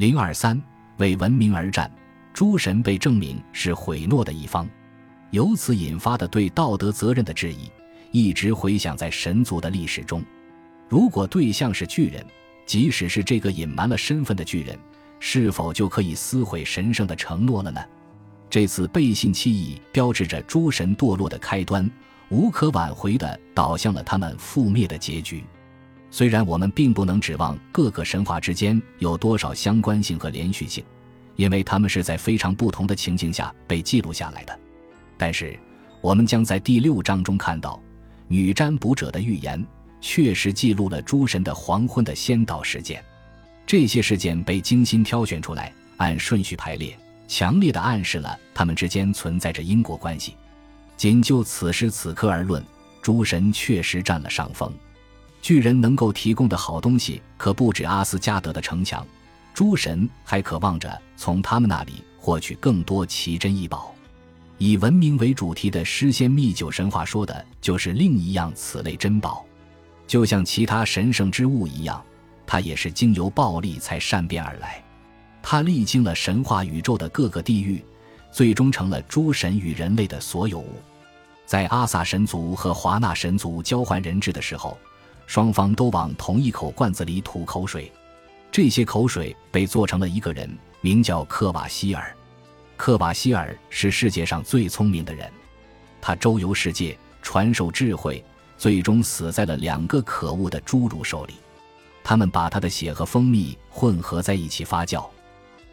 零二三为文明而战，诸神被证明是毁诺的一方，由此引发的对道德责任的质疑，一直回响在神族的历史中。如果对象是巨人，即使是这个隐瞒了身份的巨人，是否就可以撕毁神圣的承诺了呢？这次背信弃义标志着诸神堕落的开端，无可挽回地导向了他们覆灭的结局。虽然我们并不能指望各个神话之间有多少相关性和连续性，因为他们是在非常不同的情境下被记录下来的，但是我们将在第六章中看到，女占卜者的预言确实记录了诸神的黄昏的先导事件。这些事件被精心挑选出来，按顺序排列，强烈的暗示了他们之间存在着因果关系。仅就此时此刻而论，诸神确实占了上风。巨人能够提供的好东西可不止阿斯加德的城墙，诸神还渴望着从他们那里获取更多奇珍异宝。以文明为主题的诗仙秘酒神话说的就是另一样此类珍宝，就像其他神圣之物一样，它也是经由暴力才善变而来。它历经了神话宇宙的各个地域，最终成了诸神与人类的所有物。在阿萨神族和华纳神族交换人质的时候。双方都往同一口罐子里吐口水，这些口水被做成了一个人，名叫克瓦希尔。克瓦希尔是世界上最聪明的人，他周游世界，传授智慧，最终死在了两个可恶的侏儒手里。他们把他的血和蜂蜜混合在一起发酵，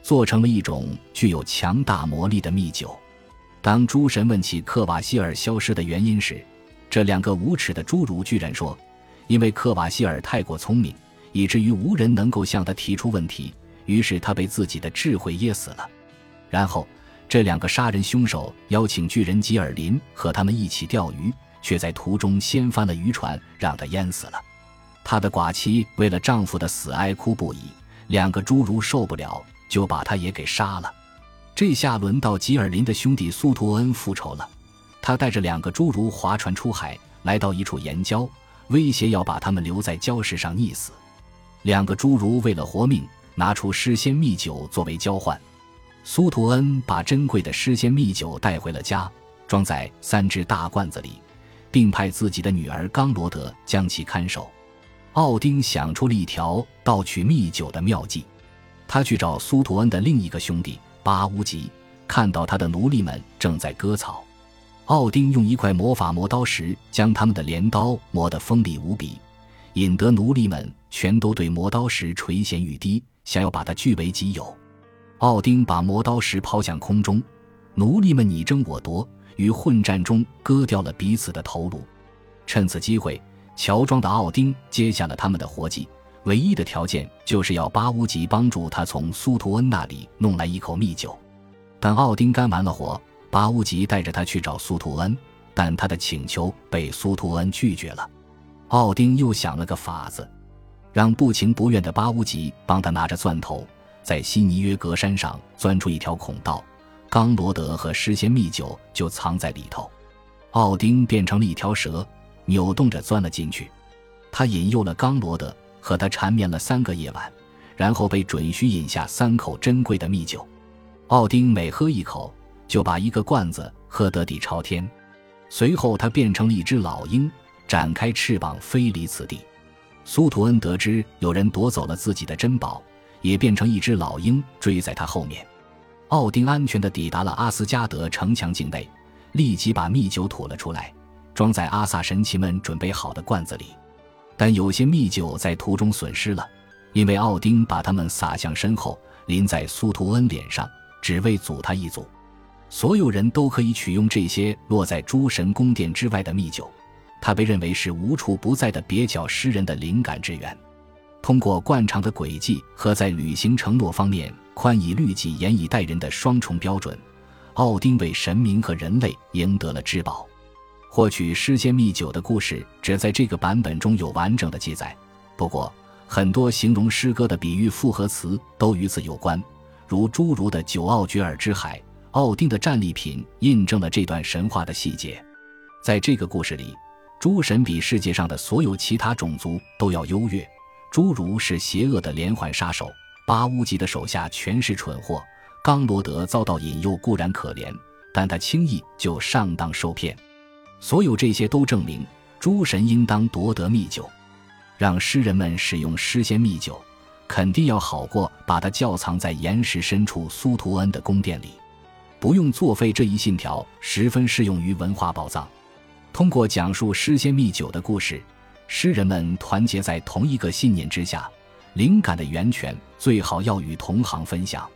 做成了一种具有强大魔力的蜜酒。当诸神问起克瓦希尔消失的原因时，这两个无耻的侏儒居然说。因为克瓦希尔太过聪明，以至于无人能够向他提出问题，于是他被自己的智慧噎死了。然后，这两个杀人凶手邀请巨人吉尔林和他们一起钓鱼，却在途中掀翻了渔船，让他淹死了。他的寡妻为了丈夫的死哀哭不已，两个侏儒受不了，就把他也给杀了。这下轮到吉尔林的兄弟苏图恩复仇了，他带着两个侏儒划船出海，来到一处岩礁。威胁要把他们留在礁石上溺死，两个侏儒为了活命，拿出诗仙蜜酒作为交换。苏图恩把珍贵的诗仙蜜酒带回了家，装在三只大罐子里，并派自己的女儿刚罗德将其看守。奥丁想出了一条盗取蜜酒的妙计，他去找苏图恩的另一个兄弟巴乌吉，看到他的奴隶们正在割草。奥丁用一块魔法磨刀石将他们的镰刀磨得锋利无比，引得奴隶们全都对磨刀石垂涎欲滴，想要把它据为己有。奥丁把磨刀石抛向空中，奴隶们你争我夺，于混战中割掉了彼此的头颅。趁此机会，乔装的奥丁接下了他们的活计，唯一的条件就是要巴乌吉帮助他从苏图恩那里弄来一口蜜酒。等奥丁干完了活。巴乌吉带着他去找苏图恩，但他的请求被苏图恩拒绝了。奥丁又想了个法子，让不情不愿的巴乌吉帮他拿着钻头，在西尼约格山上钻出一条孔道，刚罗德和诗仙蜜酒就藏在里头。奥丁变成了一条蛇，扭动着钻了进去。他引诱了刚罗德，和他缠绵了三个夜晚，然后被准许饮下三口珍贵的蜜酒。奥丁每喝一口。就把一个罐子喝得底朝天，随后他变成了一只老鹰，展开翅膀飞离此地。苏图恩得知有人夺走了自己的珍宝，也变成一只老鹰追在他后面。奥丁安全地抵达了阿斯加德城墙境内，立即把蜜酒吐了出来，装在阿萨神奇们准备好的罐子里。但有些蜜酒在途中损失了，因为奥丁把它们洒向身后，淋在苏图恩脸上，只为阻他一阻。所有人都可以取用这些落在诸神宫殿之外的蜜酒，它被认为是无处不在的蹩脚诗人的灵感之源。通过惯常的诡计和在履行承诺方面宽以律己、严以待人的双重标准，奥丁为神明和人类赢得了至宝。获取诗仙蜜酒的故事只在这个版本中有完整的记载，不过很多形容诗歌的比喻复合词都与此有关，如诸如的九奥绝尔之海。奥丁的战利品印证了这段神话的细节。在这个故事里，诸神比世界上的所有其他种族都要优越。侏儒是邪恶的连环杀手，巴乌吉的手下全是蠢货，刚罗德遭到引诱固然可怜，但他轻易就上当受骗。所有这些都证明，诸神应当夺得秘酒，让诗人们使用诗仙秘酒，肯定要好过把它窖藏在岩石深处苏图恩的宫殿里。不用作废这一信条，十分适用于文化宝藏。通过讲述诗仙密酒的故事，诗人们团结在同一个信念之下。灵感的源泉最好要与同行分享。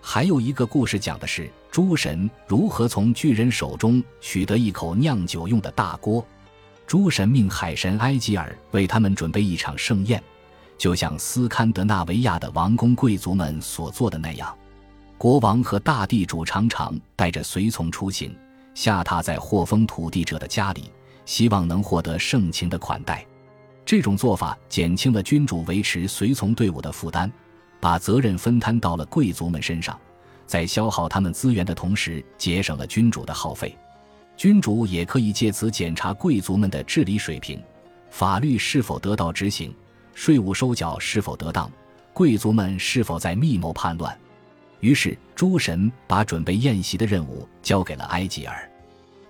还有一个故事讲的是诸神如何从巨人手中取得一口酿酒用的大锅。诸神命海神埃吉尔为他们准备一场盛宴，就像斯堪的纳维亚的王公贵族们所做的那样。国王和大地主常常带着随从出行，下榻在获封土地者的家里，希望能获得盛情的款待。这种做法减轻了君主维持随从队伍的负担，把责任分摊到了贵族们身上，在消耗他们资源的同时，节省了君主的耗费。君主也可以借此检查贵族们的治理水平，法律是否得到执行，税务收缴是否得当，贵族们是否在密谋叛乱。于是，诸神把准备宴席的任务交给了埃吉尔。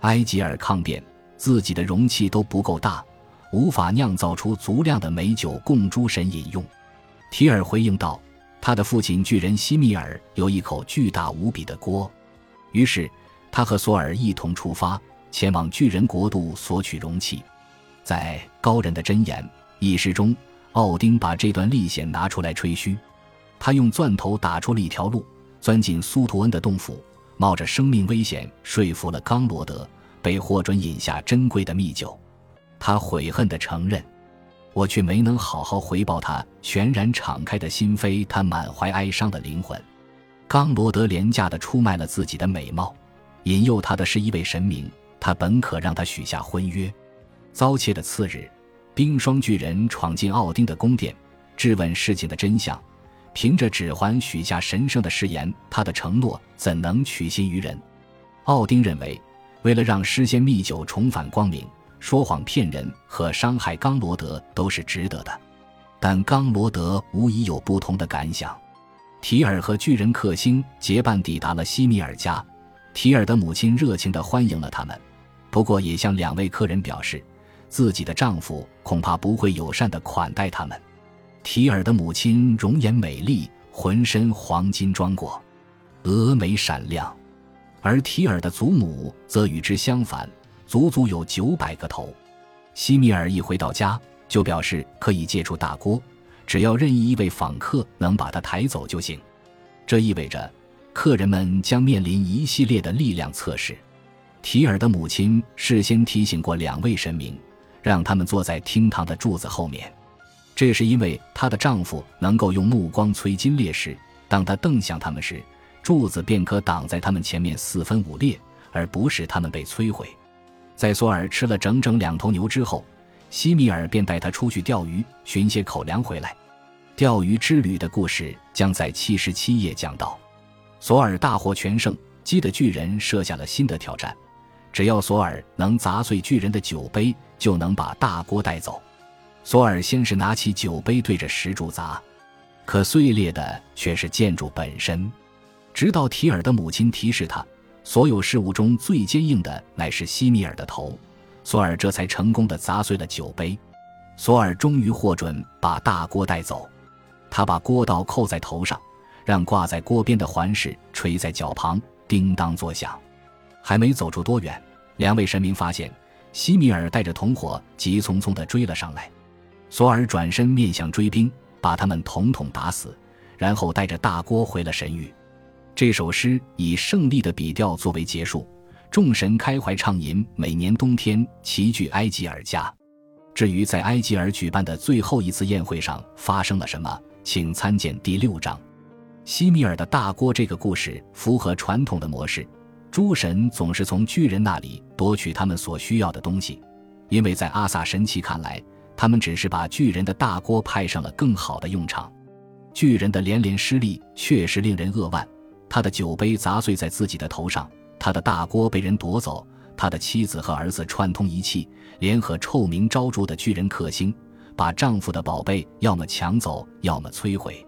埃吉尔抗辩，自己的容器都不够大。无法酿造出足量的美酒供诸神饮用，提尔回应道：“他的父亲巨人西米尔有一口巨大无比的锅。”于是他和索尔一同出发，前往巨人国度索取容器。在高人的箴言仪式中，奥丁把这段历险拿出来吹嘘。他用钻头打出了一条路，钻进苏图恩的洞府，冒着生命危险说服了刚罗德，被获准饮下珍贵的蜜酒。他悔恨地承认，我却没能好好回报他全然敞开的心扉，他满怀哀伤的灵魂。刚罗德廉价地出卖了自己的美貌，引诱他的是一位神明，他本可让他许下婚约。遭窃的次日，冰霜巨人闯进奥丁的宫殿，质问事情的真相。凭着指环许下神圣的誓言，他的承诺怎能取信于人？奥丁认为，为了让诗仙蜜酒重返光明。说谎骗人和伤害刚罗德都是值得的，但刚罗德无疑有不同的感想。提尔和巨人克星结伴抵达了西米尔家，提尔的母亲热情地欢迎了他们，不过也向两位客人表示，自己的丈夫恐怕不会友善地款待他们。提尔的母亲容颜美丽，浑身黄金装裹，峨眉闪亮，而提尔的祖母则与之相反。足足有九百个头。西米尔一回到家，就表示可以借出大锅，只要任意一位访客能把它抬走就行。这意味着，客人们将面临一系列的力量测试。提尔的母亲事先提醒过两位神明，让他们坐在厅堂的柱子后面，这是因为她的丈夫能够用目光摧金裂石，当他瞪向他们时，柱子便可挡在他们前面四分五裂，而不是他们被摧毁。在索尔吃了整整两头牛之后，西米尔便带他出去钓鱼，寻些口粮回来。钓鱼之旅的故事将在七十七页讲到。索尔大获全胜，激得巨人设下了新的挑战：只要索尔能砸碎巨人的酒杯，就能把大锅带走。索尔先是拿起酒杯对着石柱砸，可碎裂的却是建筑本身。直到提尔的母亲提示他。所有事物中最坚硬的乃是西米尔的头，索尔这才成功的砸碎了酒杯。索尔终于获准把大锅带走，他把锅道扣在头上，让挂在锅边的环饰垂在脚旁，叮当作响。还没走出多远，两位神明发现西米尔带着同伙急匆匆地追了上来。索尔转身面向追兵，把他们统统打死，然后带着大锅回了神域。这首诗以胜利的笔调作为结束，众神开怀畅饮，每年冬天齐聚埃吉尔家。至于在埃吉尔举办的最后一次宴会上发生了什么，请参见第六章。西米尔的大锅这个故事符合传统的模式，诸神总是从巨人那里夺取他们所需要的东西，因为在阿萨神奇看来，他们只是把巨人的大锅派上了更好的用场。巨人的连连失利确实令人扼腕。他的酒杯砸碎在自己的头上，他的大锅被人夺走，他的妻子和儿子串通一气，联合臭名昭著的巨人克星，把丈夫的宝贝要么抢走，要么摧毁。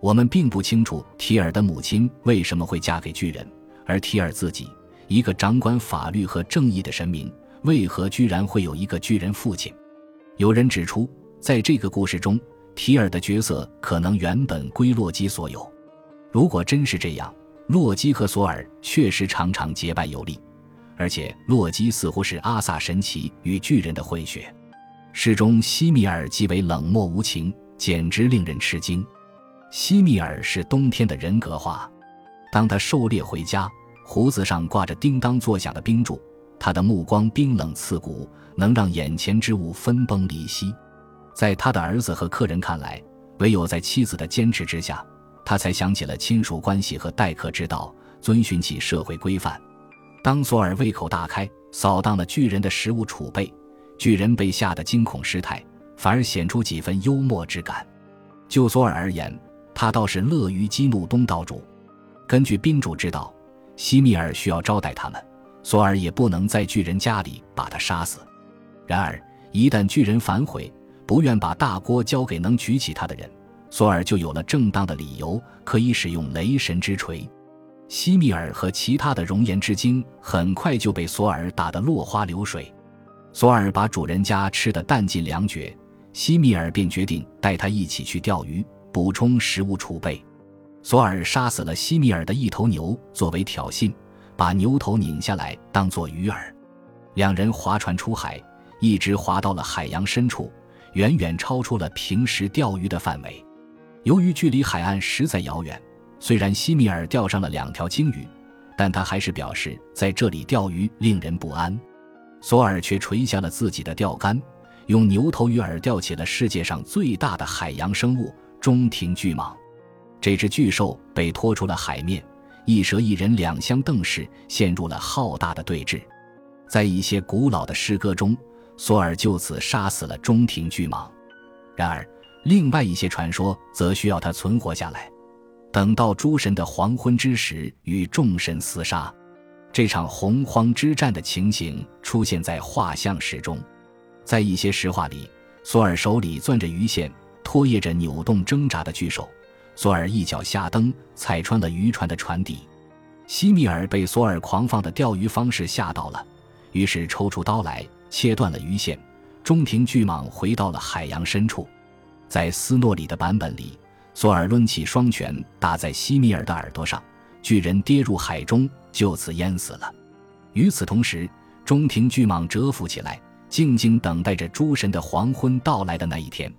我们并不清楚提尔的母亲为什么会嫁给巨人，而提尔自己，一个掌管法律和正义的神明，为何居然会有一个巨人父亲？有人指出，在这个故事中，提尔的角色可能原本归洛基所有。如果真是这样，洛基和索尔确实常常结拜有力，而且洛基似乎是阿萨神奇与巨人的混血。诗中西米尔极为冷漠无情，简直令人吃惊。西米尔是冬天的人格化。当他狩猎回家，胡子上挂着叮当作响的冰柱，他的目光冰冷刺骨，能让眼前之物分崩离析。在他的儿子和客人看来，唯有在妻子的坚持之下，他才想起了亲属关系和待客之道，遵循起社会规范。当索尔胃口大开，扫荡了巨人的食物储备，巨人被吓得惊恐失态，反而显出几分幽默之感。就索尔而言，他倒是乐于激怒东道主。根据宾主之道，西米尔需要招待他们，索尔也不能在巨人家里把他杀死。然而，一旦巨人反悔，不愿把大锅交给能举起他的人，索尔就有了正当的理由，可以使用雷神之锤。西米尔和其他的熔岩之精很快就被索尔打得落花流水。索尔把主人家吃得弹尽粮绝，西米尔便决定带他一起去钓鱼。补充食物储备，索尔杀死了西米尔的一头牛作为挑衅，把牛头拧下来当做鱼饵。两人划船出海，一直划到了海洋深处，远远超出了平时钓鱼的范围。由于距离海岸实在遥远，虽然西米尔钓上了两条鲸鱼，但他还是表示在这里钓鱼令人不安。索尔却垂下了自己的钓竿，用牛头鱼饵钓起了世界上最大的海洋生物。中庭巨蟒，这只巨兽被拖出了海面，一蛇一人两相瞪视，陷入了浩大的对峙。在一些古老的诗歌中，索尔就此杀死了中庭巨蟒。然而，另外一些传说则需要他存活下来，等到诸神的黄昏之时与众神厮杀。这场洪荒之战的情形出现在画像石中，在一些石画里，索尔手里攥着鱼线。拖曳着扭动挣扎的巨手，索尔一脚下蹬，踩穿了渔船的船底。西米尔被索尔狂放的钓鱼方式吓到了，于是抽出刀来切断了鱼线。中庭巨蟒回到了海洋深处。在斯诺里的版本里，索尔抡起双拳打在西米尔的耳朵上，巨人跌入海中，就此淹死了。与此同时，中庭巨蟒蛰伏起来，静静等待着诸神的黄昏到来的那一天。